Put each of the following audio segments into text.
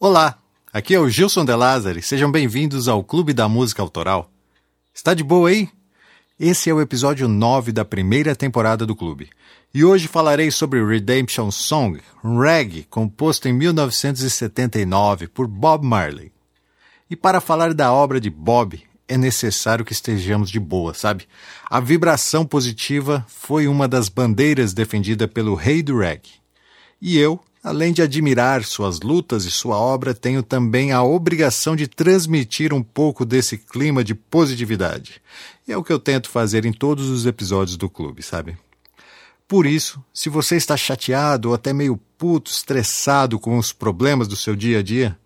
Olá, aqui é o Gilson De Lázari. Sejam bem-vindos ao Clube da Música Autoral. Está de boa aí? Esse é o episódio 9 da primeira temporada do clube. E hoje falarei sobre Redemption Song, um reggae composto em 1979 por Bob Marley. E para falar da obra de Bob, é necessário que estejamos de boa, sabe? A vibração positiva foi uma das bandeiras defendida pelo rei do reggae. E eu, Além de admirar suas lutas e sua obra, tenho também a obrigação de transmitir um pouco desse clima de positividade. E é o que eu tento fazer em todos os episódios do clube, sabe? Por isso, se você está chateado ou até meio puto, estressado com os problemas do seu dia a dia,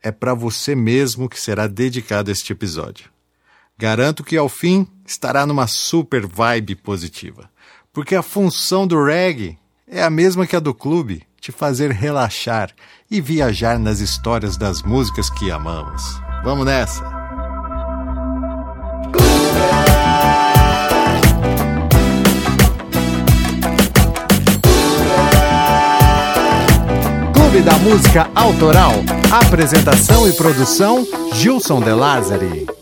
é para você mesmo que será dedicado este episódio. Garanto que ao fim estará numa super vibe positiva, porque a função do reggae é a mesma que a do clube te fazer relaxar e viajar nas histórias das músicas que amamos. Vamos nessa! Clube da Música Autoral. Apresentação e produção: Gilson De Lázari.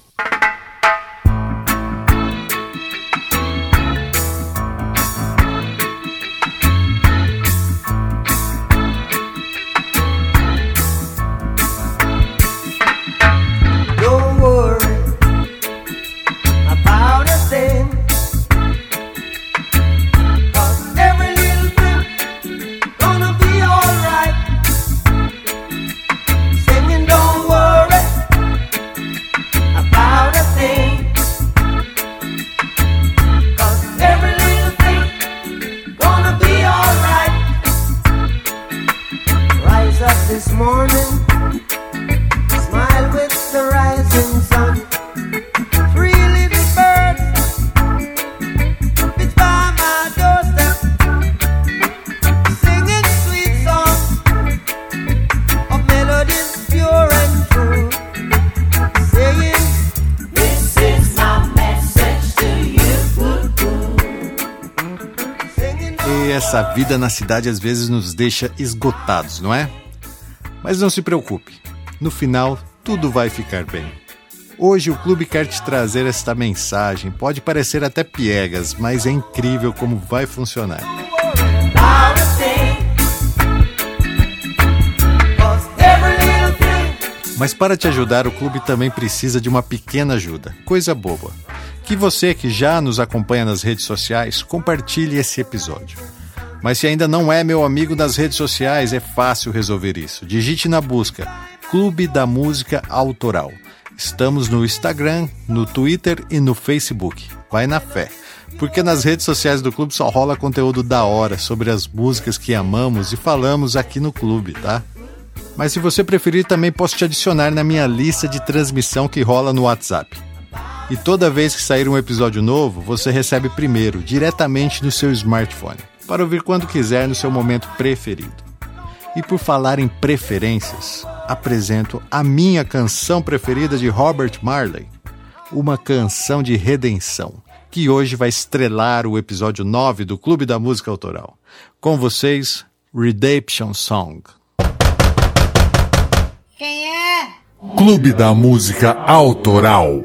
Vida na cidade às vezes nos deixa esgotados, não é? Mas não se preocupe, no final tudo vai ficar bem. Hoje o clube quer te trazer esta mensagem. Pode parecer até piegas, mas é incrível como vai funcionar. Mas para te ajudar, o clube também precisa de uma pequena ajuda, coisa boba. Que você que já nos acompanha nas redes sociais, compartilhe esse episódio. Mas se ainda não é meu amigo nas redes sociais, é fácil resolver isso. Digite na busca Clube da Música Autoral. Estamos no Instagram, no Twitter e no Facebook. Vai na fé. Porque nas redes sociais do clube só rola conteúdo da hora sobre as músicas que amamos e falamos aqui no clube, tá? Mas se você preferir, também posso te adicionar na minha lista de transmissão que rola no WhatsApp. E toda vez que sair um episódio novo, você recebe primeiro, diretamente no seu smartphone para ouvir quando quiser no seu momento preferido. E por falar em preferências, apresento a minha canção preferida de Robert Marley, uma canção de redenção, que hoje vai estrelar o episódio 9 do Clube da Música Autoral. Com vocês, Redemption Song. Quem é? Clube da Música Autoral.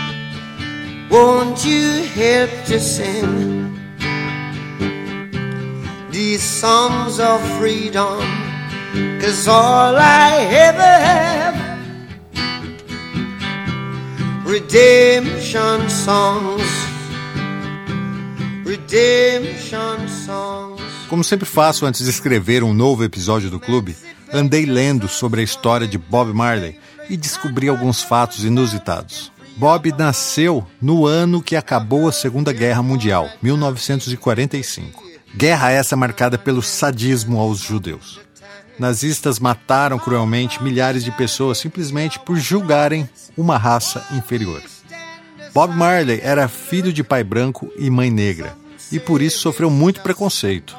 Won't you help to sing these songs of freedom? Cause all I ever have, redemption songs redemption songs. Como sempre faço antes de escrever um novo episódio do clube, andei lendo sobre a história de Bob Marley e descobri alguns fatos inusitados. Bob nasceu no ano que acabou a Segunda Guerra Mundial, 1945. Guerra essa marcada pelo sadismo aos judeus. Nazistas mataram cruelmente milhares de pessoas simplesmente por julgarem uma raça inferior. Bob Marley era filho de pai branco e mãe negra, e por isso sofreu muito preconceito,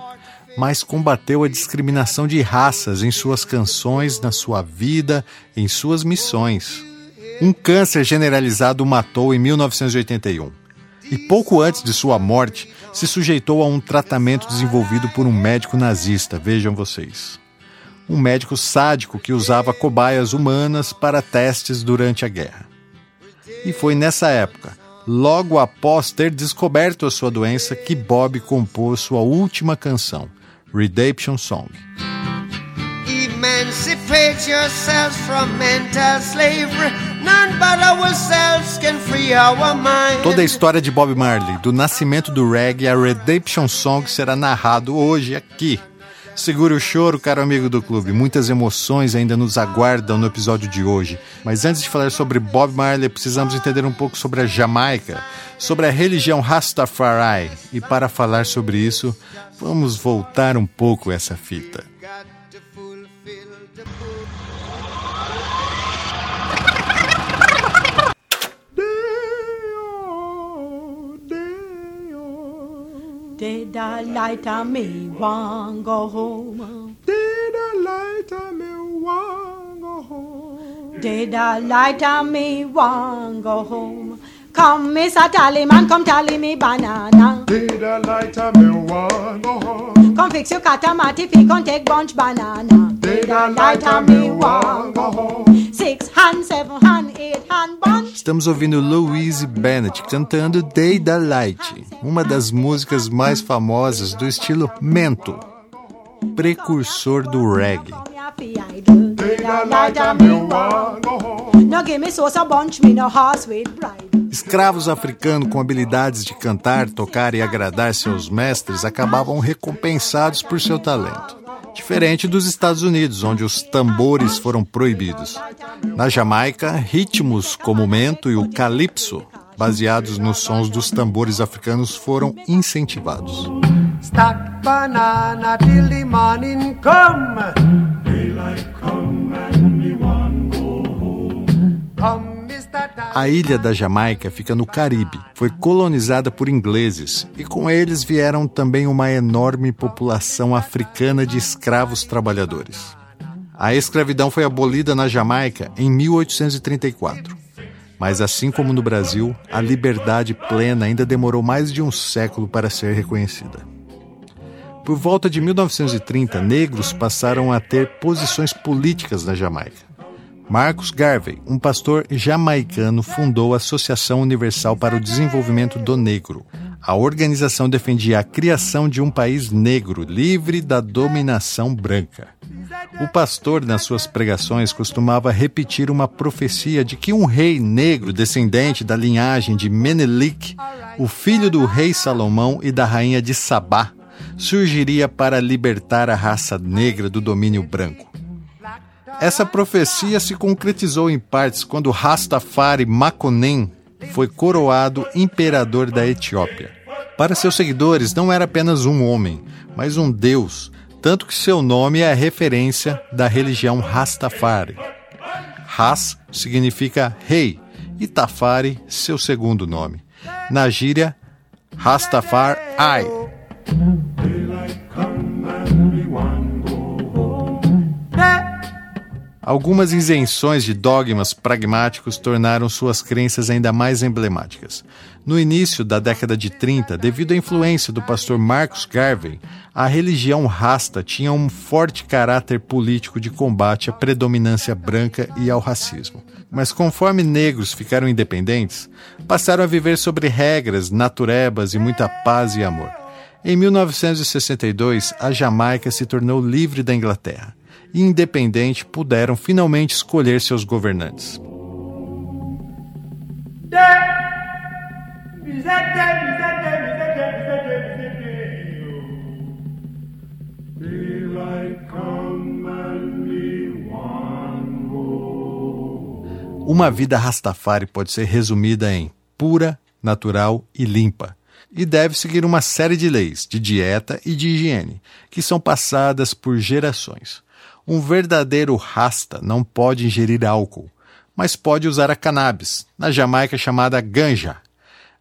mas combateu a discriminação de raças em suas canções, na sua vida, em suas missões. Um câncer generalizado o matou em 1981. E pouco antes de sua morte, se sujeitou a um tratamento desenvolvido por um médico nazista, vejam vocês. Um médico sádico que usava cobaias humanas para testes durante a guerra. E foi nessa época, logo após ter descoberto a sua doença, que Bob compôs sua última canção, Redemption Song. Emancipate yourselves from mental slavery. None but ourselves can free our mind. Toda a história de Bob Marley, do nascimento do reggae a Redemption Song, será narrado hoje aqui. Segure o choro, caro amigo do clube. Muitas emoções ainda nos aguardam no episódio de hoje. Mas antes de falar sobre Bob Marley, precisamos entender um pouco sobre a Jamaica, sobre a religião Rastafari. E para falar sobre isso, vamos voltar um pouco essa fita. Did the light of me want go home? Did the light of me want go home? Did the light of me want go home? Come, Mr. Tallyman, come tally me banana. Did the light of me want go home? Come fix your catamatic, if you can take bunch banana. Did the light of me want go home? Six hand, seven hand, eight hand bunch. Estamos ouvindo Louise Bennett cantando Day da Light, uma das músicas mais famosas do estilo mento, precursor do reggae. Escravos africanos com habilidades de cantar, tocar e agradar seus mestres acabavam recompensados por seu talento. Diferente dos Estados Unidos, onde os tambores foram proibidos. Na Jamaica, ritmos como o mento e o calypso, baseados nos sons dos tambores africanos, foram incentivados. Stack banana till the morning come. Daylight come A ilha da Jamaica fica no Caribe. Foi colonizada por ingleses e com eles vieram também uma enorme população africana de escravos trabalhadores. A escravidão foi abolida na Jamaica em 1834. Mas assim como no Brasil, a liberdade plena ainda demorou mais de um século para ser reconhecida. Por volta de 1930, negros passaram a ter posições políticas na Jamaica. Marcus Garvey, um pastor jamaicano, fundou a Associação Universal para o Desenvolvimento do Negro. A organização defendia a criação de um país negro, livre da dominação branca. O pastor, nas suas pregações, costumava repetir uma profecia de que um rei negro, descendente da linhagem de Menelik, o filho do rei Salomão e da rainha de Sabá, surgiria para libertar a raça negra do domínio branco. Essa profecia se concretizou em partes quando Rastafari Makonnen foi coroado imperador da Etiópia. Para seus seguidores, não era apenas um homem, mas um deus, tanto que seu nome é a referência da religião Rastafari. Ras significa rei e Tafari, seu segundo nome. Na gíria, Rastafari. Algumas isenções de dogmas pragmáticos tornaram suas crenças ainda mais emblemáticas. No início da década de 30, devido à influência do pastor Marcus Garvey, a religião rasta tinha um forte caráter político de combate à predominância branca e ao racismo. Mas conforme negros ficaram independentes, passaram a viver sobre regras, naturebas e muita paz e amor. Em 1962, a Jamaica se tornou livre da Inglaterra e independente puderam finalmente escolher seus governantes. Uma vida Rastafari pode ser resumida em pura, natural e limpa e deve seguir uma série de leis de dieta e de higiene, que são passadas por gerações. Um verdadeiro rasta não pode ingerir álcool, mas pode usar a cannabis, na Jamaica chamada ganja.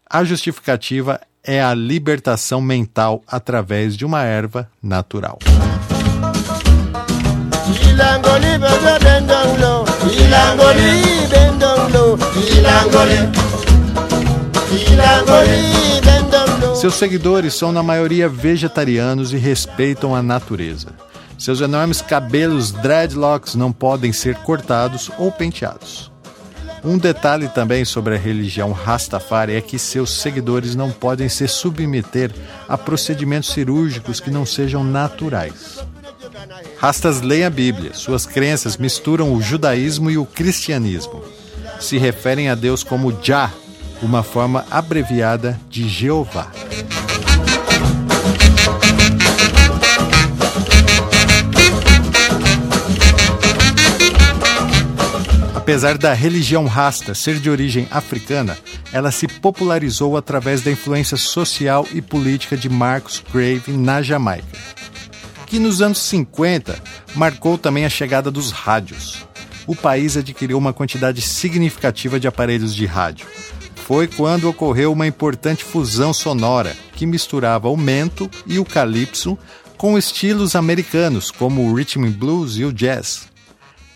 A justificativa é a libertação mental através de uma erva natural. Seus seguidores são na maioria vegetarianos e respeitam a natureza. Seus enormes cabelos dreadlocks não podem ser cortados ou penteados. Um detalhe também sobre a religião Rastafari é que seus seguidores não podem se submeter a procedimentos cirúrgicos que não sejam naturais. Rastas leem a Bíblia, suas crenças misturam o judaísmo e o cristianismo. Se referem a Deus como Jah, uma forma abreviada de Jeová. Apesar da religião rasta ser de origem africana, ela se popularizou através da influência social e política de Marcus Grave na Jamaica, que nos anos 50 marcou também a chegada dos rádios. O país adquiriu uma quantidade significativa de aparelhos de rádio. Foi quando ocorreu uma importante fusão sonora que misturava o mento e o calypso com estilos americanos como o rhythm and blues e o jazz.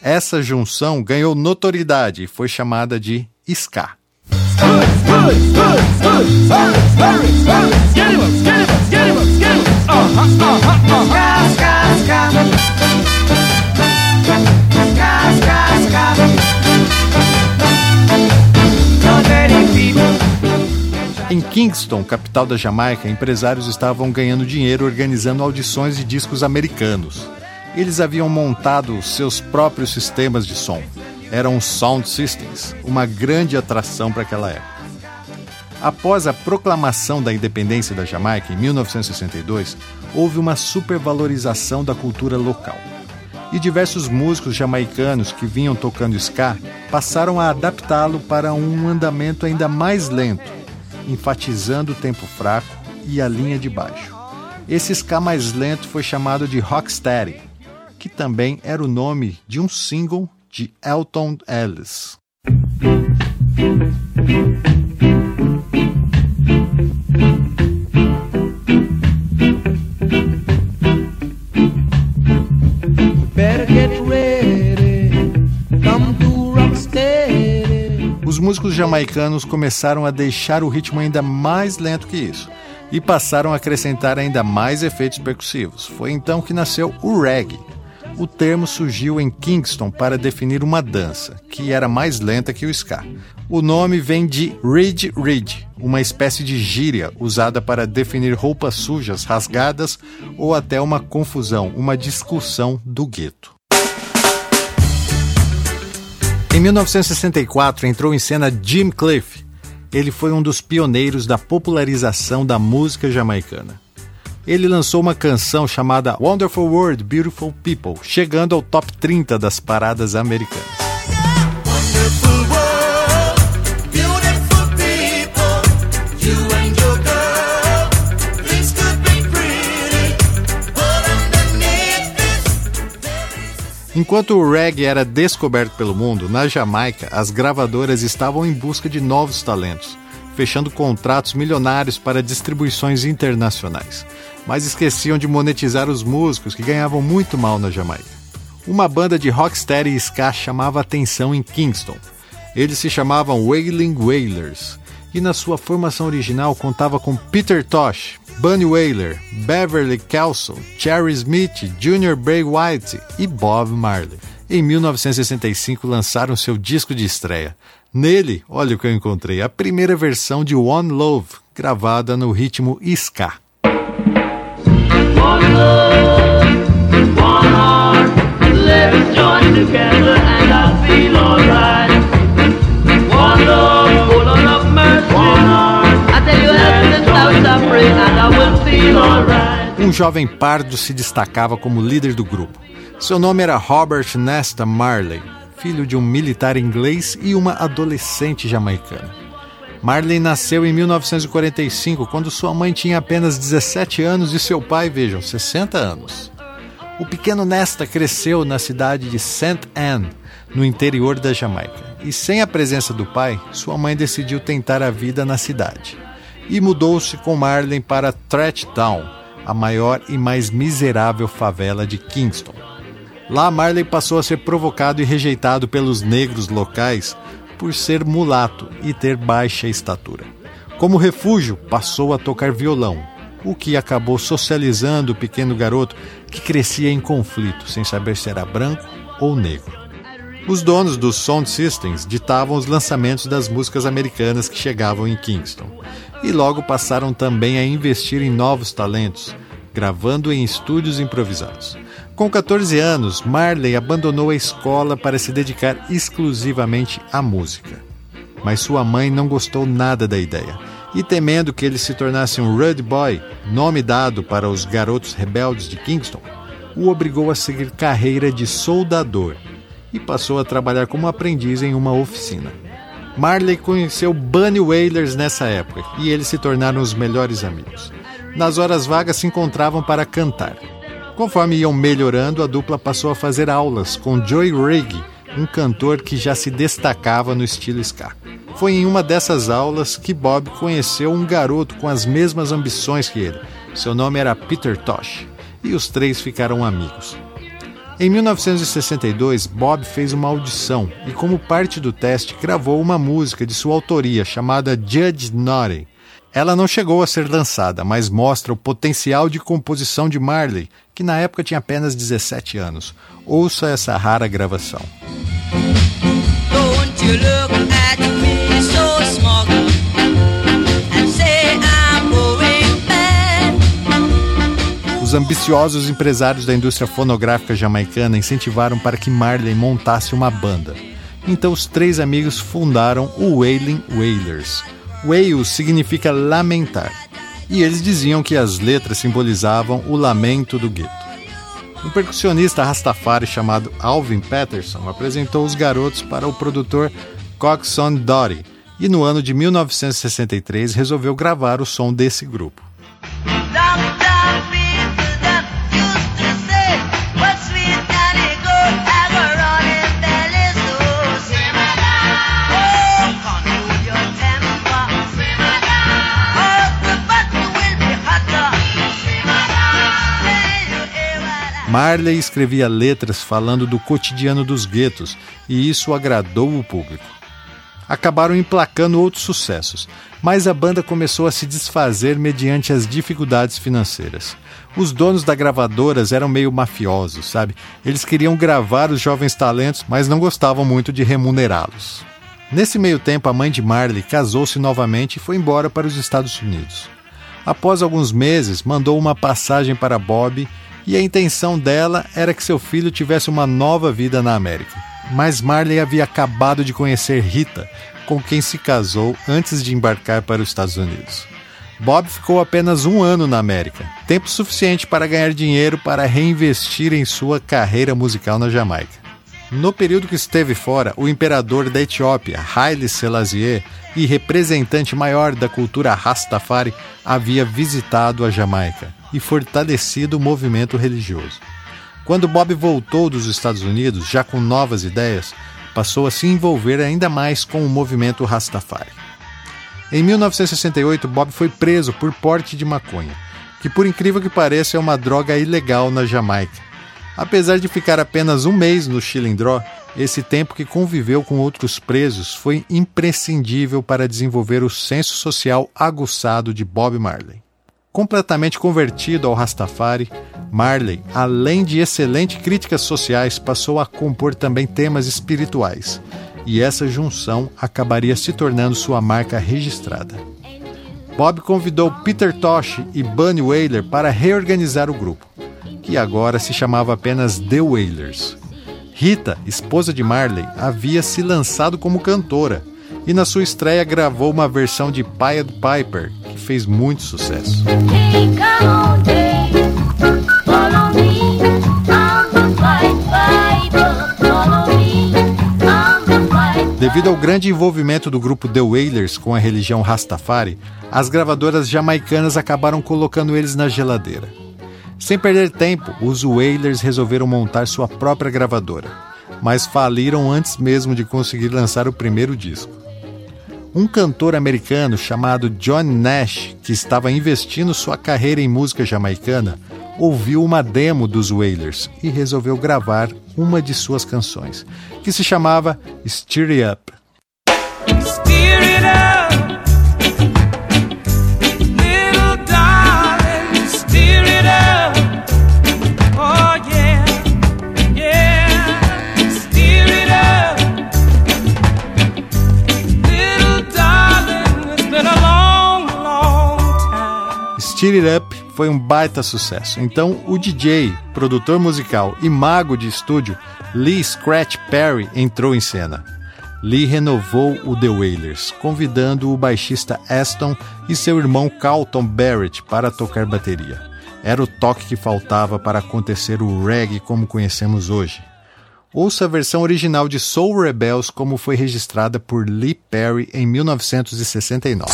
Essa junção ganhou notoriedade e foi chamada de ska. Em Kingston, capital da Jamaica, empresários estavam ganhando dinheiro organizando audições de discos americanos eles haviam montado seus próprios sistemas de som. Eram sound systems, uma grande atração para aquela época. Após a proclamação da independência da Jamaica em 1962, houve uma supervalorização da cultura local. E diversos músicos jamaicanos que vinham tocando ska passaram a adaptá-lo para um andamento ainda mais lento, enfatizando o tempo fraco e a linha de baixo. Esse ska mais lento foi chamado de rocksteady que também era o nome de um single de Elton Ellis. Os músicos jamaicanos começaram a deixar o ritmo ainda mais lento que isso e passaram a acrescentar ainda mais efeitos percussivos. Foi então que nasceu o reggae, o termo surgiu em Kingston para definir uma dança, que era mais lenta que o ska. O nome vem de Ridge Ridge, uma espécie de gíria usada para definir roupas sujas, rasgadas ou até uma confusão, uma discussão do gueto. Em 1964 entrou em cena Jim Cliff. Ele foi um dos pioneiros da popularização da música jamaicana ele lançou uma canção chamada Wonderful World, Beautiful People, chegando ao top 30 das paradas americanas. Enquanto o reggae era descoberto pelo mundo, na Jamaica as gravadoras estavam em busca de novos talentos, fechando contratos milionários para distribuições internacionais mas esqueciam de monetizar os músicos que ganhavam muito mal na Jamaica. Uma banda de rocksteady e ska chamava atenção em Kingston. Eles se chamavam Wailing Wailers e na sua formação original contava com Peter Tosh, Bunny Wailer, Beverly Kelso, Cherry Smith, Junior Bray White e Bob Marley. Em 1965 lançaram seu disco de estreia. Nele, olha o que eu encontrei, a primeira versão de One Love, gravada no ritmo ska. Um jovem pardo se destacava como líder do grupo. Seu nome era Robert Nesta Marley, filho de um militar inglês e uma adolescente jamaicana. Marley nasceu em 1945, quando sua mãe tinha apenas 17 anos e seu pai, vejam, 60 anos. O pequeno Nesta cresceu na cidade de St. Anne, no interior da Jamaica, e sem a presença do pai, sua mãe decidiu tentar a vida na cidade. E mudou-se com Marley para Threat Town, a maior e mais miserável favela de Kingston. Lá, Marley passou a ser provocado e rejeitado pelos negros locais por ser mulato e ter baixa estatura. Como refúgio, passou a tocar violão, o que acabou socializando o pequeno garoto que crescia em conflito, sem saber se era branco ou negro. Os donos dos sound systems ditavam os lançamentos das músicas americanas que chegavam em Kingston, e logo passaram também a investir em novos talentos, gravando em estúdios improvisados. Com 14 anos, Marley abandonou a escola para se dedicar exclusivamente à música. Mas sua mãe não gostou nada da ideia e, temendo que ele se tornasse um Rude Boy, nome dado para os garotos rebeldes de Kingston, o obrigou a seguir carreira de soldador e passou a trabalhar como aprendiz em uma oficina. Marley conheceu Bunny Wailers nessa época e eles se tornaram os melhores amigos. Nas horas vagas se encontravam para cantar. Conforme iam melhorando, a dupla passou a fazer aulas com Joey Rigg, um cantor que já se destacava no estilo ska. Foi em uma dessas aulas que Bob conheceu um garoto com as mesmas ambições que ele. Seu nome era Peter Tosh, e os três ficaram amigos. Em 1962, Bob fez uma audição e, como parte do teste, gravou uma música de sua autoria chamada Judge Naughty. Ela não chegou a ser lançada, mas mostra o potencial de composição de Marley, que na época tinha apenas 17 anos. Ouça essa rara gravação. Os ambiciosos empresários da indústria fonográfica jamaicana incentivaram para que Marley montasse uma banda. Então os três amigos fundaram o Wailing Wailers, Wail significa lamentar, e eles diziam que as letras simbolizavam o lamento do gueto. Um percussionista rastafari chamado Alvin Patterson apresentou os garotos para o produtor Coxon Dory e no ano de 1963 resolveu gravar o som desse grupo. Marley escrevia letras falando do cotidiano dos guetos e isso agradou o público. Acabaram emplacando outros sucessos, mas a banda começou a se desfazer mediante as dificuldades financeiras. Os donos da gravadoras eram meio mafiosos, sabe? Eles queriam gravar os jovens talentos, mas não gostavam muito de remunerá-los. Nesse meio tempo, a mãe de Marley casou-se novamente e foi embora para os Estados Unidos. Após alguns meses, mandou uma passagem para Bob e a intenção dela era que seu filho tivesse uma nova vida na América. Mas Marley havia acabado de conhecer Rita, com quem se casou antes de embarcar para os Estados Unidos. Bob ficou apenas um ano na América, tempo suficiente para ganhar dinheiro para reinvestir em sua carreira musical na Jamaica. No período que esteve fora, o imperador da Etiópia, Haile Selassie, e representante maior da cultura Rastafari, havia visitado a Jamaica e fortalecido o movimento religioso. Quando Bob voltou dos Estados Unidos, já com novas ideias, passou a se envolver ainda mais com o movimento Rastafari. Em 1968, Bob foi preso por porte de maconha, que por incrível que pareça é uma droga ilegal na Jamaica. Apesar de ficar apenas um mês no Chilindró, esse tempo que conviveu com outros presos foi imprescindível para desenvolver o senso social aguçado de Bob Marley. Completamente convertido ao Rastafari, Marley, além de excelentes críticas sociais, passou a compor também temas espirituais, e essa junção acabaria se tornando sua marca registrada. Bob convidou Peter Tosh e Bunny Wailer para reorganizar o grupo, que agora se chamava apenas The Wailers. Rita, esposa de Marley, havia se lançado como cantora e na sua estreia gravou uma versão de Pied Piper fez muito sucesso. Devido ao grande envolvimento do grupo The Wailers com a religião Rastafari, as gravadoras jamaicanas acabaram colocando eles na geladeira. Sem perder tempo, os Wailers resolveram montar sua própria gravadora, mas faliram antes mesmo de conseguir lançar o primeiro disco. Um cantor americano chamado John Nash, que estava investindo sua carreira em música jamaicana, ouviu uma demo dos Wailers e resolveu gravar uma de suas canções, que se chamava Stir It Up. Stir it up. Cheer It Up foi um baita sucesso. Então, o DJ, produtor musical e mago de estúdio Lee Scratch Perry entrou em cena. Lee renovou o The Wailers, convidando o baixista Aston e seu irmão Carlton Barrett para tocar bateria. Era o toque que faltava para acontecer o reggae como conhecemos hoje. Ouça a versão original de Soul Rebels como foi registrada por Lee Perry em 1969.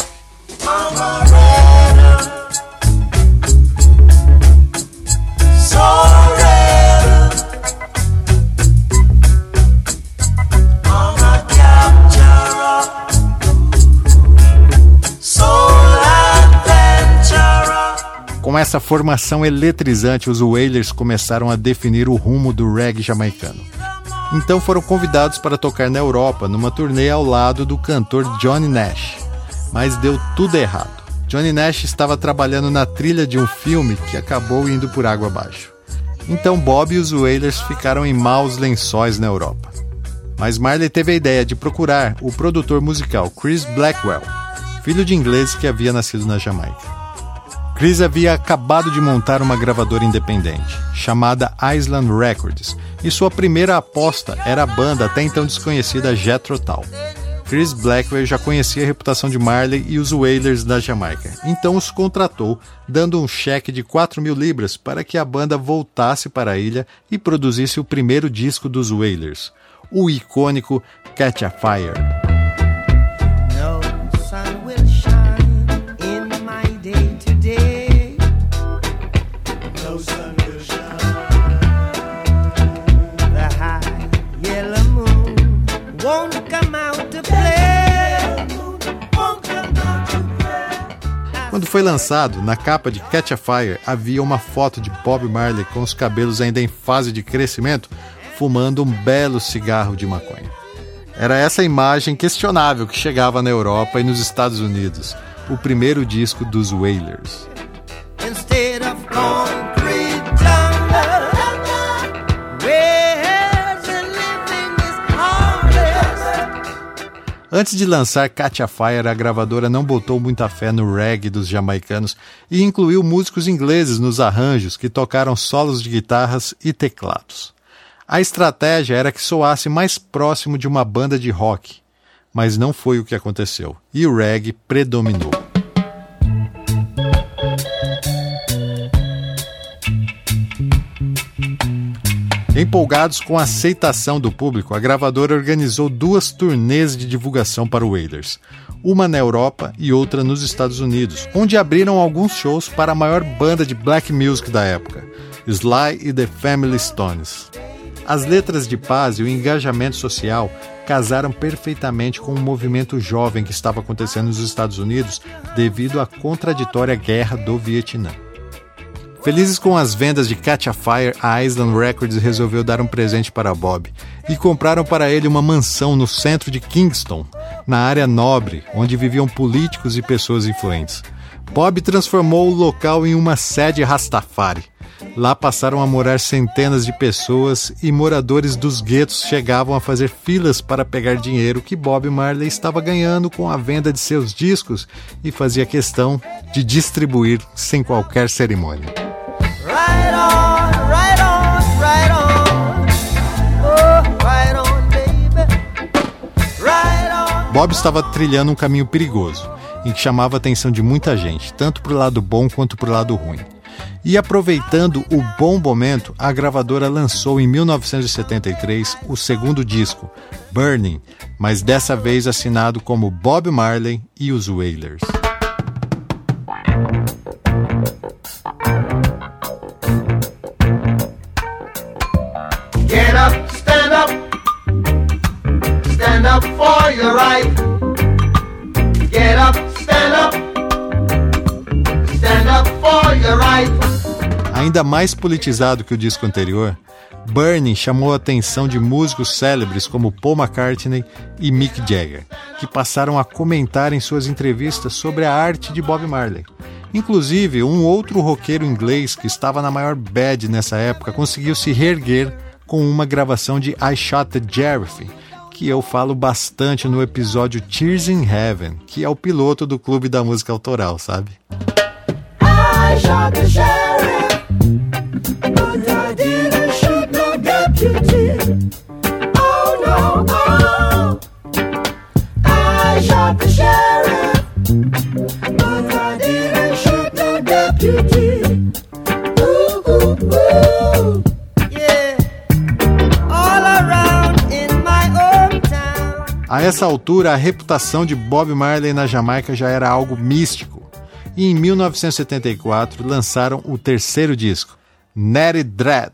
Com essa formação eletrizante, os Wailers começaram a definir o rumo do reggae jamaicano. Então foram convidados para tocar na Europa numa turnê ao lado do cantor Johnny Nash. Mas deu tudo errado. Johnny Nash estava trabalhando na trilha de um filme que acabou indo por água abaixo. Então Bob e os Wailers ficaram em maus lençóis na Europa. Mas Marley teve a ideia de procurar o produtor musical Chris Blackwell, filho de ingleses que havia nascido na Jamaica. Chris havia acabado de montar uma gravadora independente, chamada Island Records, e sua primeira aposta era a banda até então desconhecida Jethro Tull. Chris Blackwell já conhecia a reputação de Marley e os Wailers da Jamaica, então os contratou, dando um cheque de 4 mil libras para que a banda voltasse para a ilha e produzisse o primeiro disco dos Wailers, o icônico Catch a Fire. Quando foi lançado, na capa de Catch a Fire havia uma foto de Bob Marley com os cabelos ainda em fase de crescimento, fumando um belo cigarro de maconha. Era essa imagem questionável que chegava na Europa e nos Estados Unidos, o primeiro disco dos Wailers. Antes de lançar Katia Fire, a gravadora não botou muita fé no reggae dos jamaicanos e incluiu músicos ingleses nos arranjos que tocaram solos de guitarras e teclados. A estratégia era que soasse mais próximo de uma banda de rock, mas não foi o que aconteceu, e o reggae predominou. Empolgados com a aceitação do público, a gravadora organizou duas turnês de divulgação para o Wailers, uma na Europa e outra nos Estados Unidos, onde abriram alguns shows para a maior banda de black music da época, Sly e The Family Stones. As letras de paz e o engajamento social casaram perfeitamente com o movimento jovem que estava acontecendo nos Estados Unidos devido à contraditória guerra do Vietnã. Felizes com as vendas de Catch a Fire, a Island Records resolveu dar um presente para Bob e compraram para ele uma mansão no centro de Kingston, na área nobre, onde viviam políticos e pessoas influentes. Bob transformou o local em uma sede Rastafari. Lá passaram a morar centenas de pessoas e moradores dos guetos chegavam a fazer filas para pegar dinheiro que Bob Marley estava ganhando com a venda de seus discos e fazia questão de distribuir sem qualquer cerimônia. Bob estava trilhando um caminho perigoso, em que chamava a atenção de muita gente, tanto para o lado bom quanto para o lado ruim. E aproveitando o bom momento, a gravadora lançou em 1973 o segundo disco, Burning, mas dessa vez assinado como Bob Marley e os Wailers. Stand up for your right. Get up, stand up, stand up for your right. Ainda mais politizado que o disco anterior, Burning chamou a atenção de músicos célebres como Paul McCartney e Mick Jagger, que passaram a comentar em suas entrevistas sobre a arte de Bob Marley. Inclusive, um outro roqueiro inglês que estava na maior bad nessa época conseguiu se reerguer com uma gravação de I Shot the Sheriff, que eu falo bastante no episódio Tears in Heaven, que é o piloto do Clube da Música Autoral, sabe? I A essa altura, a reputação de Bob Marley na Jamaica já era algo místico. E em 1974 lançaram o terceiro disco, Natty Dread.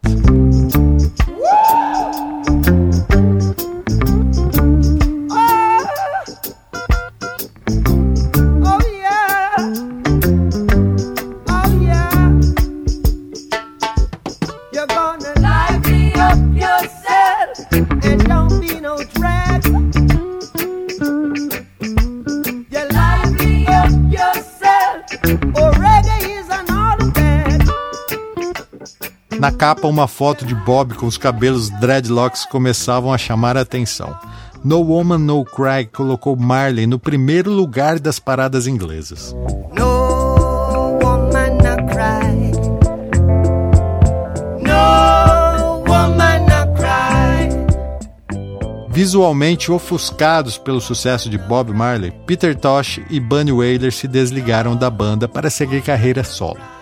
Capa, uma foto de Bob com os cabelos dreadlocks começavam a chamar a atenção. No Woman No Cry colocou Marley no primeiro lugar das paradas inglesas. No woman not cry. No woman not cry. Visualmente ofuscados pelo sucesso de Bob Marley, Peter Tosh e Bunny Wailer se desligaram da banda para seguir carreira solo.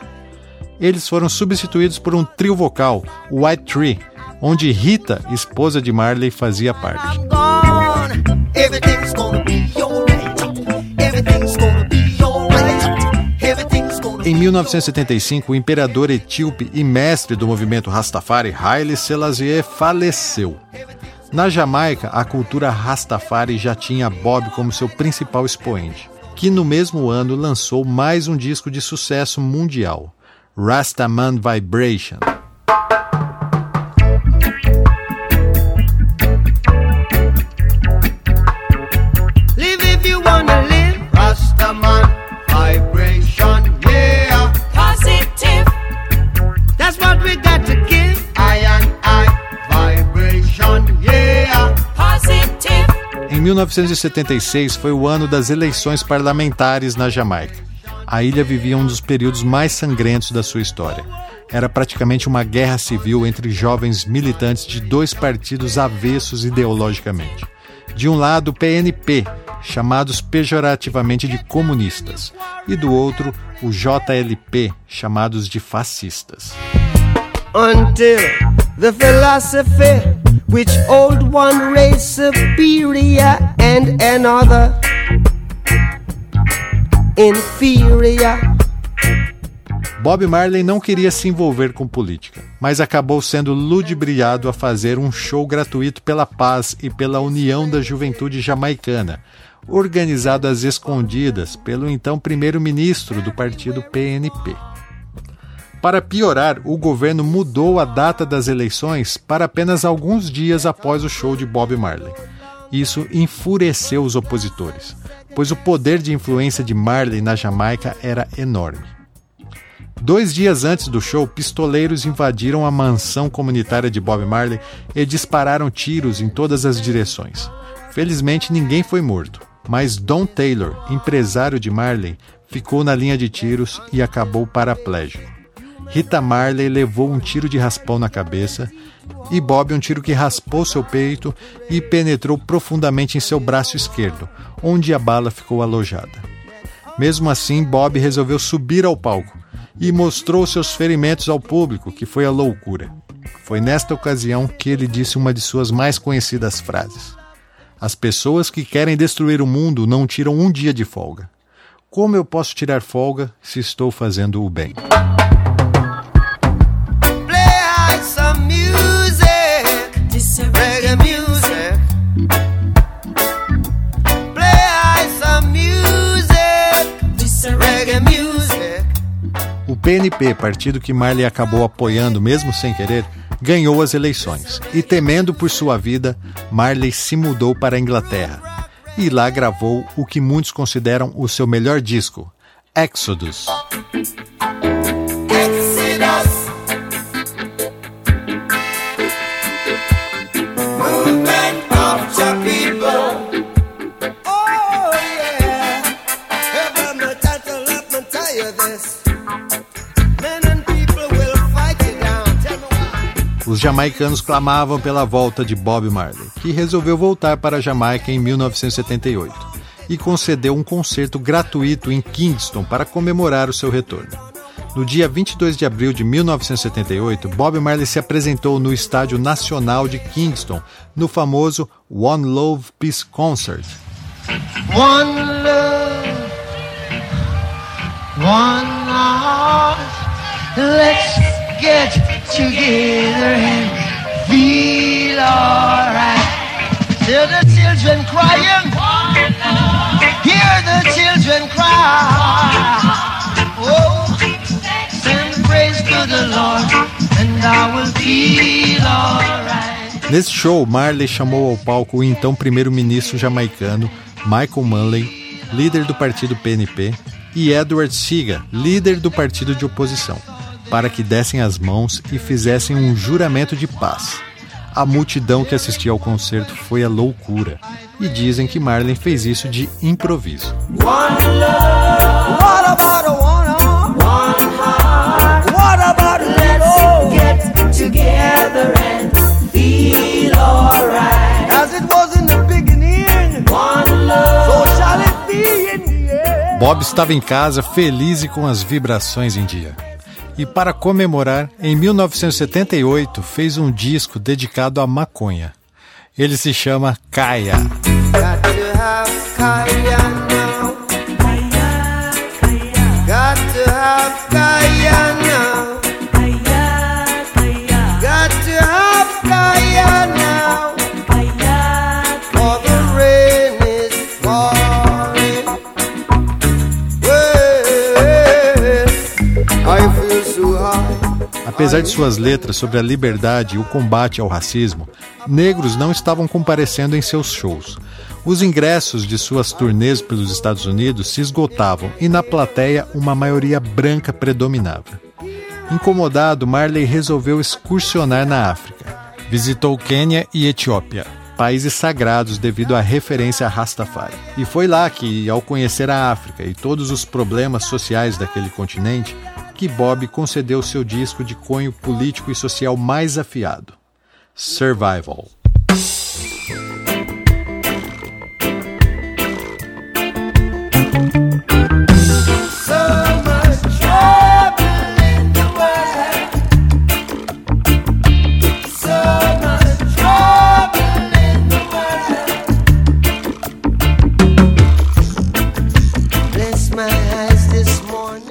Eles foram substituídos por um trio vocal, White Tree, onde Rita, esposa de Marley, fazia parte. Em 1975, o imperador etíope e mestre do movimento Rastafari, Haile Selassie, faleceu. Na Jamaica, a cultura Rastafari já tinha Bob como seu principal expoente, que no mesmo ano lançou mais um disco de sucesso mundial, Rastaman Vibration. live if you wanna live. Rastaman vibration, yeah. Positive. That's what we got to give. I and I vibration, yeah. Positive. Em 1976 foi o ano das eleições parlamentares na Jamaica. A ilha vivia um dos períodos mais sangrentos da sua história. Era praticamente uma guerra civil entre jovens militantes de dois partidos avessos ideologicamente. De um lado, o PNP, chamados pejorativamente de comunistas, e do outro, o JLP, chamados de fascistas. until the philosophy which old one race superior and another inferior. Bob Marley não queria se envolver com política, mas acabou sendo ludibriado a fazer um show gratuito pela paz e pela união da juventude jamaicana, organizado às escondidas pelo então primeiro-ministro do partido PNP. Para piorar, o governo mudou a data das eleições para apenas alguns dias após o show de Bob Marley. Isso enfureceu os opositores, pois o poder de influência de Marley na Jamaica era enorme. Dois dias antes do show, pistoleiros invadiram a mansão comunitária de Bob Marley e dispararam tiros em todas as direções. Felizmente, ninguém foi morto, mas Don Taylor, empresário de Marley, ficou na linha de tiros e acabou paraplégico. Rita Marley levou um tiro de raspão na cabeça e Bob um tiro que raspou seu peito e penetrou profundamente em seu braço esquerdo, onde a bala ficou alojada. Mesmo assim, Bob resolveu subir ao palco e mostrou seus ferimentos ao público, que foi a loucura. Foi nesta ocasião que ele disse uma de suas mais conhecidas frases: As pessoas que querem destruir o mundo não tiram um dia de folga. Como eu posso tirar folga se estou fazendo o bem? Reggae music. Play some music, reggae music. O PNP, partido que Marley acabou apoiando mesmo sem querer, ganhou as eleições. E temendo por sua vida, Marley se mudou para a Inglaterra. E lá gravou o que muitos consideram o seu melhor disco. Exodus. Jamaicanos clamavam pela volta de Bob Marley, que resolveu voltar para a Jamaica em 1978 e concedeu um concerto gratuito em Kingston para comemorar o seu retorno. No dia 22 de abril de 1978, Bob Marley se apresentou no Estádio Nacional de Kingston, no famoso One Love Peace Concert. One love, one heart. Let's get together and feel alright. Hear the children crying. Hear the children cry. Oh, sing praise to the Lord, and I will feel alright. Nesse show, Marley chamou ao palco o então primeiro-ministro jamaicano Michael Manley, líder do partido PNP, e Edward Seaga, líder do partido de oposição, para que dessem as mãos e fizessem um juramento de paz. A multidão que assistia ao concerto foi a loucura, e dizem que Marley fez isso de improviso. Bob estava em casa feliz e com as vibrações em dia. E para comemorar, em 1978 fez um disco dedicado à maconha. Ele se chama Kaya. Apesar de suas letras sobre a liberdade e o combate ao racismo, negros não estavam comparecendo em seus shows. Os ingressos de suas turnês pelos Estados Unidos se esgotavam e na plateia uma maioria branca predominava. Incomodado, Marley resolveu excursionar na África. Visitou Quênia e Etiópia, países sagrados devido à referência a Rastafari. E foi lá que, ao conhecer a África e todos os problemas sociais daquele continente, que Bob concedeu seu disco de cunho político e social mais afiado, Survival.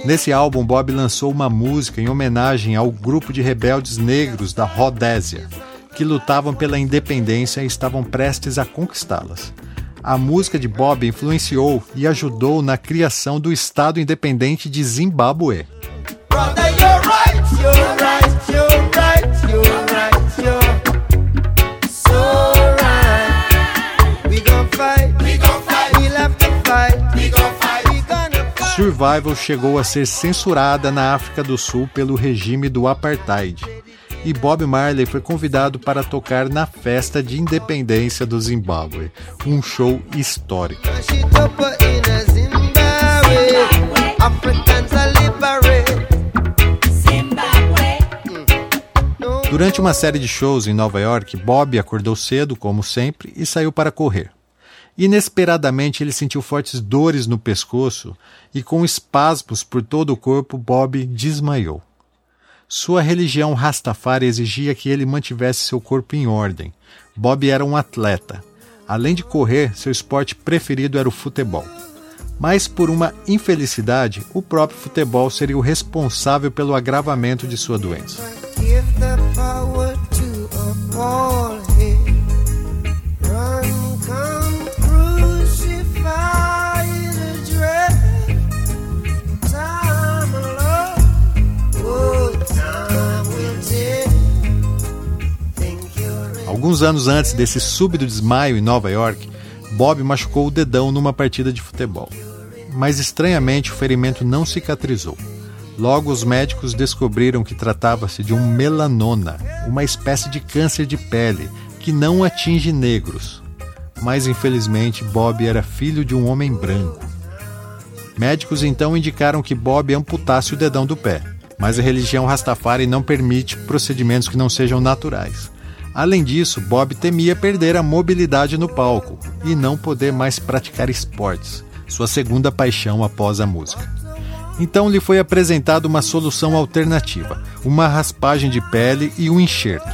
Nesse álbum, Bob lançou uma música em homenagem ao grupo de rebeldes negros da Rodésia, que lutavam pela independência e estavam prestes a conquistá-las. A música de Bob influenciou e ajudou na criação do Estado Independente de Zimbábue. Brother, you're right, you're right, you're Survival chegou a ser censurada na África do Sul pelo regime do apartheid. E Bob Marley foi convidado para tocar na festa de independência do Zimbábue, um show histórico. Durante uma série de shows em Nova York, Bob acordou cedo, como sempre, e saiu para correr. Inesperadamente, ele sentiu fortes dores no pescoço e, com espasmos por todo o corpo, Bob desmaiou. Sua religião Rastafari exigia que ele mantivesse seu corpo em ordem. Bob era um atleta. Além de correr, seu esporte preferido era o futebol. Mas, por uma infelicidade, o próprio futebol seria o responsável pelo agravamento de sua doença. Alguns anos antes desse súbito desmaio em Nova York, Bob machucou o dedão numa partida de futebol. Mas estranhamente o ferimento não cicatrizou. Logo, os médicos descobriram que tratava-se de um melanoma, uma espécie de câncer de pele que não atinge negros. Mas infelizmente, Bob era filho de um homem branco. Médicos então indicaram que Bob amputasse o dedão do pé, mas a religião Rastafari não permite procedimentos que não sejam naturais. Além disso, Bob temia perder a mobilidade no palco e não poder mais praticar esportes, sua segunda paixão após a música. Então lhe foi apresentada uma solução alternativa, uma raspagem de pele e um enxerto.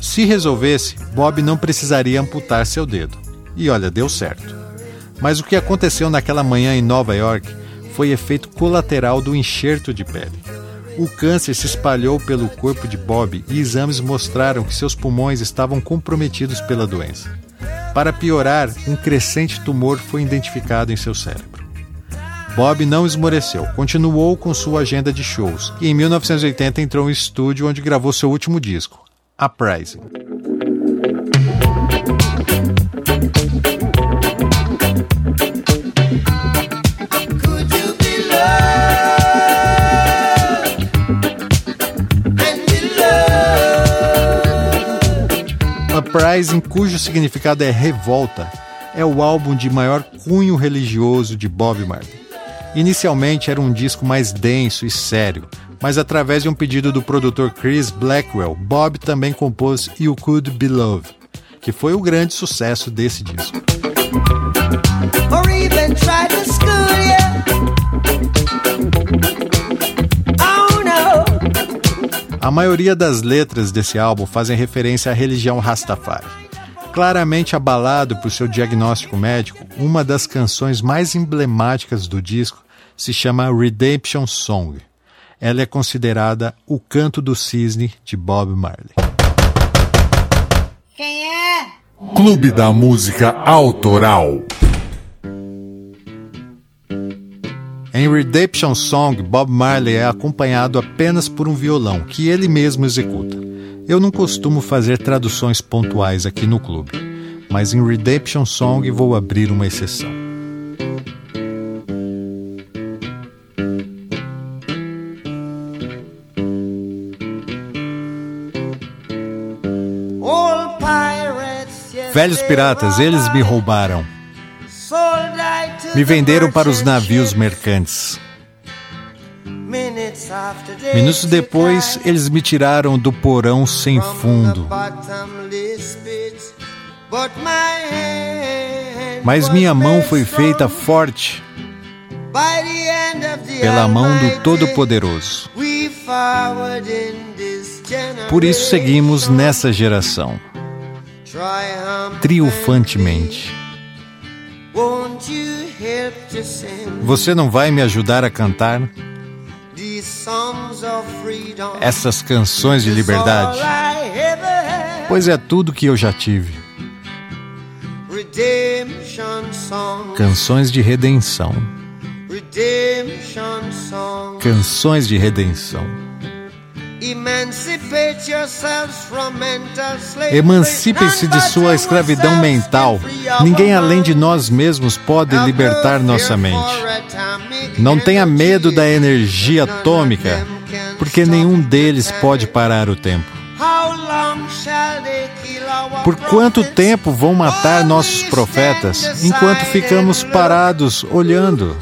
Se resolvesse, Bob não precisaria amputar seu dedo. E olha, deu certo. Mas o que aconteceu naquela manhã em Nova York foi efeito colateral do enxerto de pele. O câncer se espalhou pelo corpo de Bob e exames mostraram que seus pulmões estavam comprometidos pela doença. Para piorar, um crescente tumor foi identificado em seu cérebro. Bob não esmoreceu, continuou com sua agenda de shows e em 1980 entrou em estúdio onde gravou seu último disco, Uprising. Uprising, cujo significado é revolta, é o álbum de maior cunho religioso de Bob Marley. Inicialmente era um disco mais denso e sério, mas através de um pedido do produtor Chris Blackwell, Bob também compôs You Could Be Loved, que foi o grande sucesso desse disco. A maioria das letras desse álbum fazem referência à religião Rastafari. Claramente abalado por seu diagnóstico médico, uma das canções mais emblemáticas do disco se chama Redemption Song. Ela é considerada o canto do cisne de Bob Marley. quem é? Clube da Música Autoral. Em Redemption Song, Bob Marley é acompanhado apenas por um violão, que ele mesmo executa. Eu não costumo fazer traduções pontuais aqui no clube, mas em Redemption Song vou abrir uma exceção. Velhos piratas, eles me roubaram. Me venderam para os navios mercantes. Minutos depois, eles me tiraram do porão sem fundo. Mas minha mão foi feita forte pela mão do. Todo-Poderoso. Por isso seguimos nessa geração, triunfantemente. Você não vai me ajudar a cantar essas canções de liberdade? Pois é tudo que eu já tive. Canções de redenção. Canções de redenção. Emancipate yourselves from mental slavery. Emancipe-se de sua escravidão mental. Ninguém além de nós mesmos pode libertar nossa mente. Não tenha medo da energia atômica, porque nenhum deles pode parar o tempo. Por quanto tempo vão matar nossos profetas enquanto ficamos parados olhando?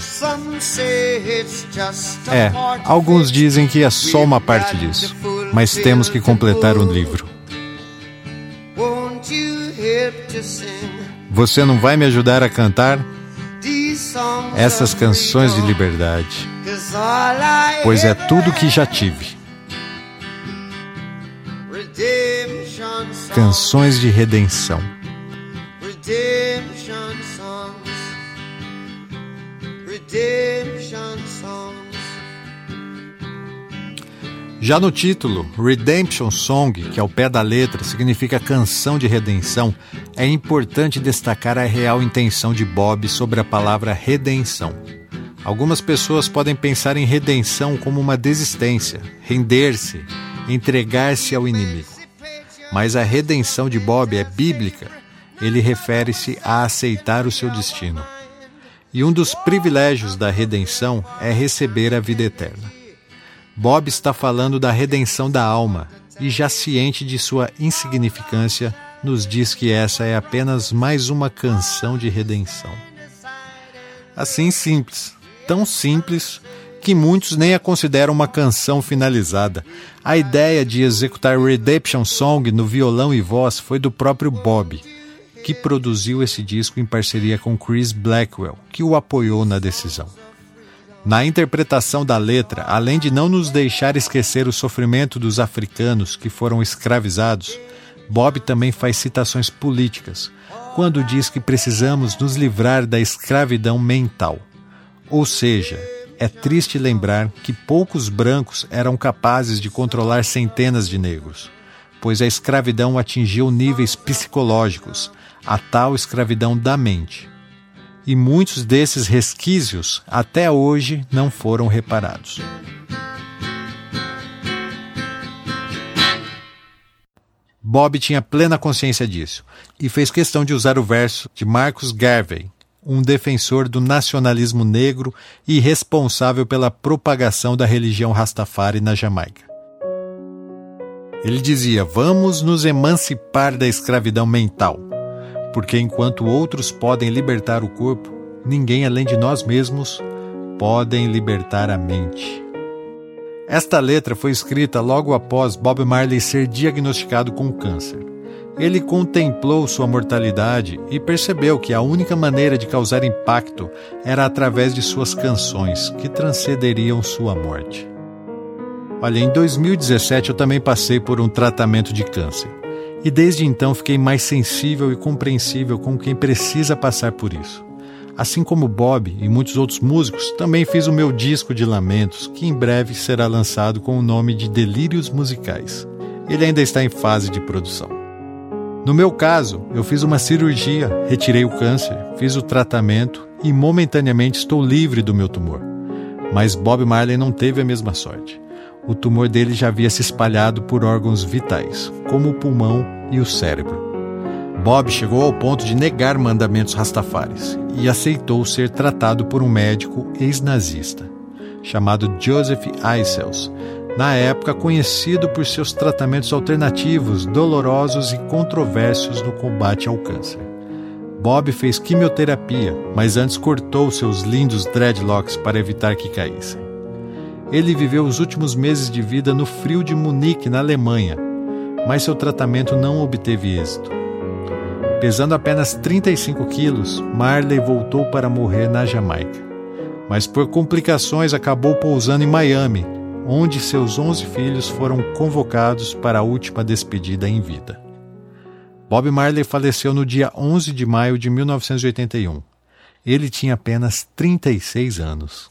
É, alguns dizem que é só uma parte disso, mas temos que completar o livro. Você não vai me ajudar a cantar essas canções de liberdade, pois é tudo que já tive. Canções de redenção. Já no título, Redemption Song, que ao pé da letra significa canção de redenção, é importante destacar a real intenção de Bob sobre a palavra redenção. Algumas pessoas podem pensar em redenção como uma desistência, render-se, entregar-se ao inimigo. Mas a redenção de Bob é bíblica. Ele refere-se a aceitar o seu destino. E um dos privilégios da redenção é receber a vida eterna. Bob está falando da redenção da alma e, já ciente de sua insignificância, nos diz que essa é apenas mais uma canção de redenção. Assim simples, tão simples que muitos nem a consideram uma canção finalizada. A ideia de executar Redemption Song no violão e voz foi do próprio Bob, que produziu esse disco em parceria com Chris Blackwell, que o apoiou na decisão. Na interpretação da letra, além de não nos deixar esquecer o sofrimento dos africanos que foram escravizados, Bob também faz citações políticas, quando diz que precisamos nos livrar da escravidão mental. Ou seja, é triste lembrar que poucos brancos eram capazes de controlar centenas de negros, pois a escravidão atingiu níveis psicológicos, a tal escravidão da mente e muitos desses resquícios até hoje não foram reparados. Bob tinha plena consciência disso e fez questão de usar o verso de Marcus Garvey, um defensor do nacionalismo negro e responsável pela propagação da religião Rastafari na Jamaica. Ele dizia: Vamos nos emancipar da escravidão mental porque enquanto outros podem libertar o corpo, ninguém além de nós mesmos podem libertar a mente. Esta letra foi escrita logo após Bob Marley ser diagnosticado com câncer. Ele contemplou sua mortalidade e percebeu que a única maneira de causar impacto era através de suas canções, que transcenderiam sua morte. Olha, em 2017 eu também passei por um tratamento de câncer. E desde então fiquei mais sensível e compreensível com quem precisa passar por isso. Assim como Bob e muitos outros músicos, também fiz o meu disco de lamentos, que em breve será lançado com o nome de Delírios Musicais. Ele ainda está em fase de produção. No meu caso, eu fiz uma cirurgia, retirei o câncer, fiz o tratamento e momentaneamente estou livre do meu tumor. Mas Bob Marley não teve a mesma sorte o tumor dele já havia se espalhado por órgãos vitais, como o pulmão e o cérebro. Bob chegou ao ponto de negar mandamentos rastafares e aceitou ser tratado por um médico ex-nazista, chamado Joseph Eisels, na época conhecido por seus tratamentos alternativos, dolorosos e controversos no combate ao câncer. Bob fez quimioterapia, mas antes cortou seus lindos dreadlocks para evitar que caíssem. Ele viveu os últimos meses de vida no frio de Munique, na Alemanha, mas seu tratamento não obteve êxito. Pesando apenas 35 quilos, Marley voltou para morrer na Jamaica. Mas por complicações acabou pousando em Miami, onde seus 11 filhos foram convocados para a última despedida em vida. Bob Marley faleceu no dia 11 de maio de 1981. Ele tinha apenas 36 anos.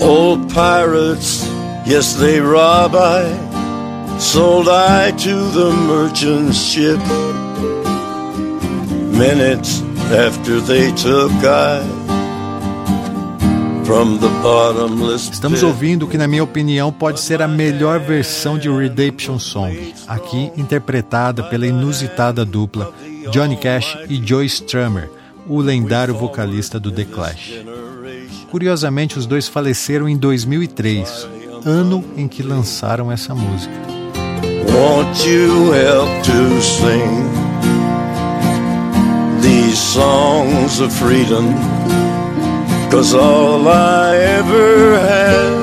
Old pirates, yes, they rob I. Sold I to the merchant ship. Minutes after they took I from the bottomless Estamos ouvindo o que, na minha opinião, pode ser a melhor versão de Redemption Song, aqui interpretada pela inusitada dupla Johnny Cash e Joe Strummer, o lendário vocalista do The Clash. Curiosamente, os dois faleceram em 2003, ano em que lançaram essa música. Won't you help to sing these songs of freedom? Cause all I ever had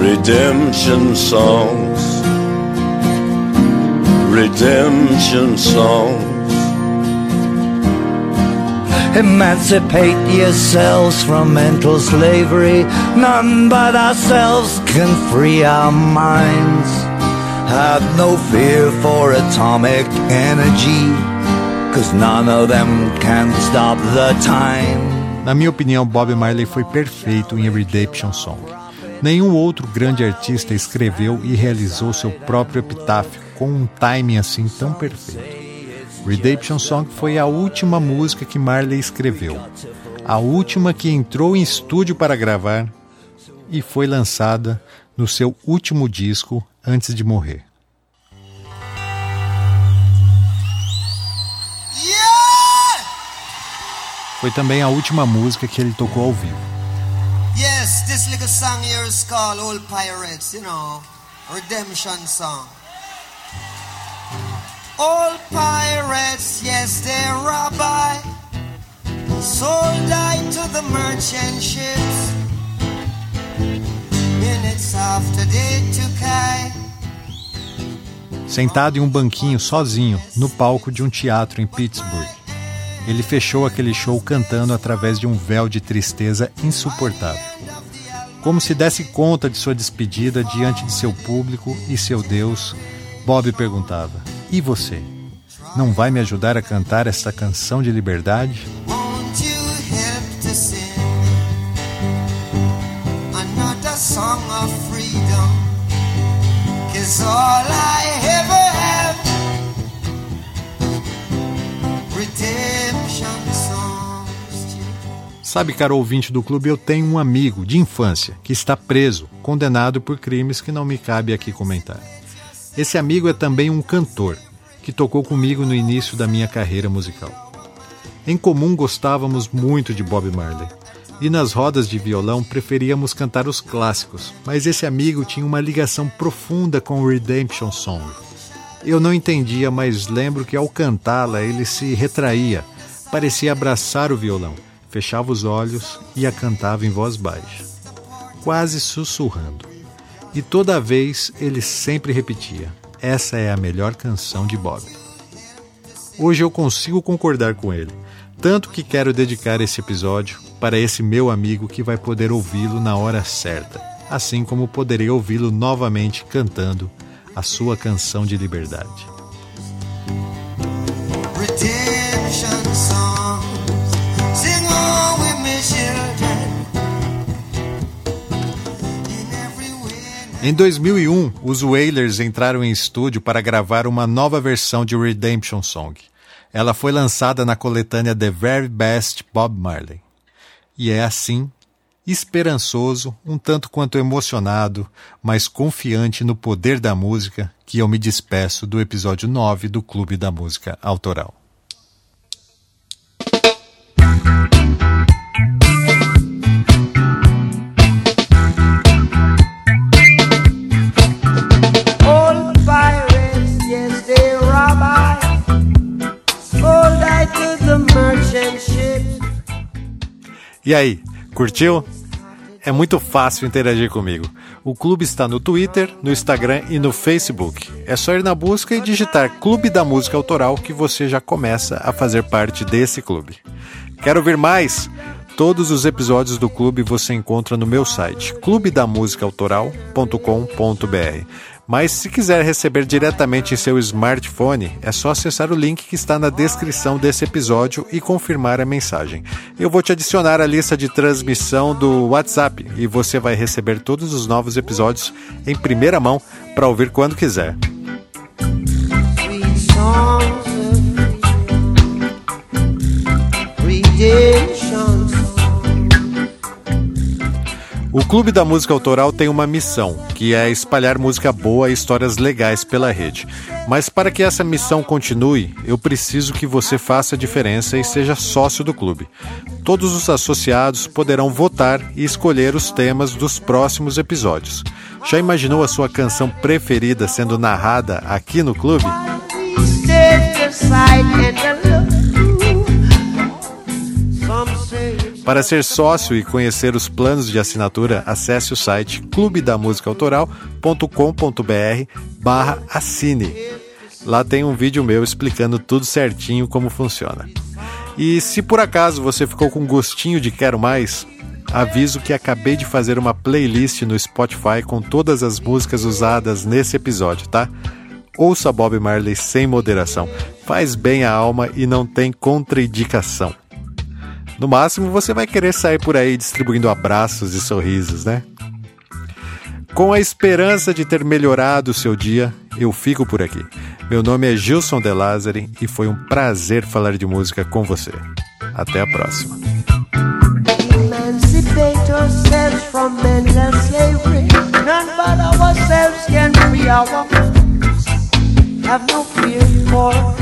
redemption songs, redemption songs. Emancipate yourselves from mental slavery. None but ourselves can free our minds. Have no fear for atomic energy, cause none of them can stop the time. Na minha opinião, Bob Marley foi perfeito em Redemption Song. Nenhum outro grande artista escreveu e realizou seu próprio epitáfio com um timing assim tão perfeito. Redemption Song foi a última música que Marley escreveu, a última que entrou em estúdio para gravar e foi lançada no seu último disco antes de morrer. Foi também a última música que ele tocou ao vivo. Yes, this little song here is called Old Pirates, you know, redemption song. All pirates, yes, they rob I, sold I to the merchant ships. Minutes after they took I. Sentado em um banquinho sozinho no palco de um teatro em Pittsburgh, ele fechou aquele show cantando através de um véu de tristeza insuportável. Como se desse conta de sua despedida diante de seu público e seu Deus, Bob perguntava: E você? Não vai me ajudar a cantar essa canção de liberdade? All I ever have songs. Sabe, caro ouvinte do clube, eu tenho um amigo de infância que está preso, condenado por crimes que não me cabe aqui comentar. Esse amigo é também um cantor que tocou comigo no início da minha carreira musical. Em comum gostávamos muito de Bob Marley e nas rodas de violão preferíamos cantar os clássicos, mas esse amigo tinha uma ligação profunda com o Redemption Song. Eu não entendia, mas lembro que ao cantá-la ele se retraía, parecia abraçar o violão, fechava os olhos e a cantava em voz baixa, quase sussurrando. E toda vez ele sempre repetia: essa é a melhor canção de Bob. Hoje eu consigo concordar com ele, tanto que quero dedicar esse episódio para esse meu amigo que vai poder ouvi-lo na hora certa, assim como poderei ouvi-lo novamente cantando a sua canção de liberdade. Em 2001, os Wailers entraram em estúdio para gravar uma nova versão de Redemption Song. Ela foi lançada na coletânea The Very Best Bob Marley. E é assim, esperançoso, um tanto quanto emocionado, mas confiante no poder da música, que eu me despeço do episódio 9 do Clube da Música Autoral. E aí, curtiu? É muito fácil interagir comigo. O clube está no Twitter, no Instagram e no Facebook. É só ir na busca e digitar Clube da Música Autoral que você já começa a fazer parte desse clube. Quer ouvir mais? Todos os episódios do clube você encontra no meu site clubedamusicaautoral.com.br. Mas se quiser receber diretamente em seu smartphone, é só acessar o link que está na descrição desse episódio e confirmar a mensagem. Eu vou te adicionar à lista de transmissão do WhatsApp e você vai receber todos os novos episódios em primeira mão para ouvir quando quiser. Redemption O Clube da Música Autoral tem uma missão, que é espalhar música boa e histórias legais pela rede. Mas para que essa missão continue, eu preciso que você faça a diferença e seja sócio do clube. Todos os associados poderão votar e escolher os temas dos próximos episódios. Já imaginou a sua canção preferida sendo narrada aqui no clube? Para ser sócio e conhecer os planos de assinatura, acesse o site clubedamusicaautoral.com.br barra assine. Lá tem um vídeo meu explicando tudo certinho como funciona. E se por acaso você ficou com gostinho de quero mais, aviso que acabei de fazer uma playlist no Spotify com todas as músicas usadas nesse episódio, tá? Ouça Bob Marley sem moderação. Faz bem à alma e não tem contraindicação. No máximo, você vai querer sair por aí distribuindo abraços e sorrisos, né? Com a esperança de ter melhorado o seu dia, eu fico por aqui. Meu nome é Gilson De Lázari e foi um prazer falar de música com você. Até a próxima. Have no fear for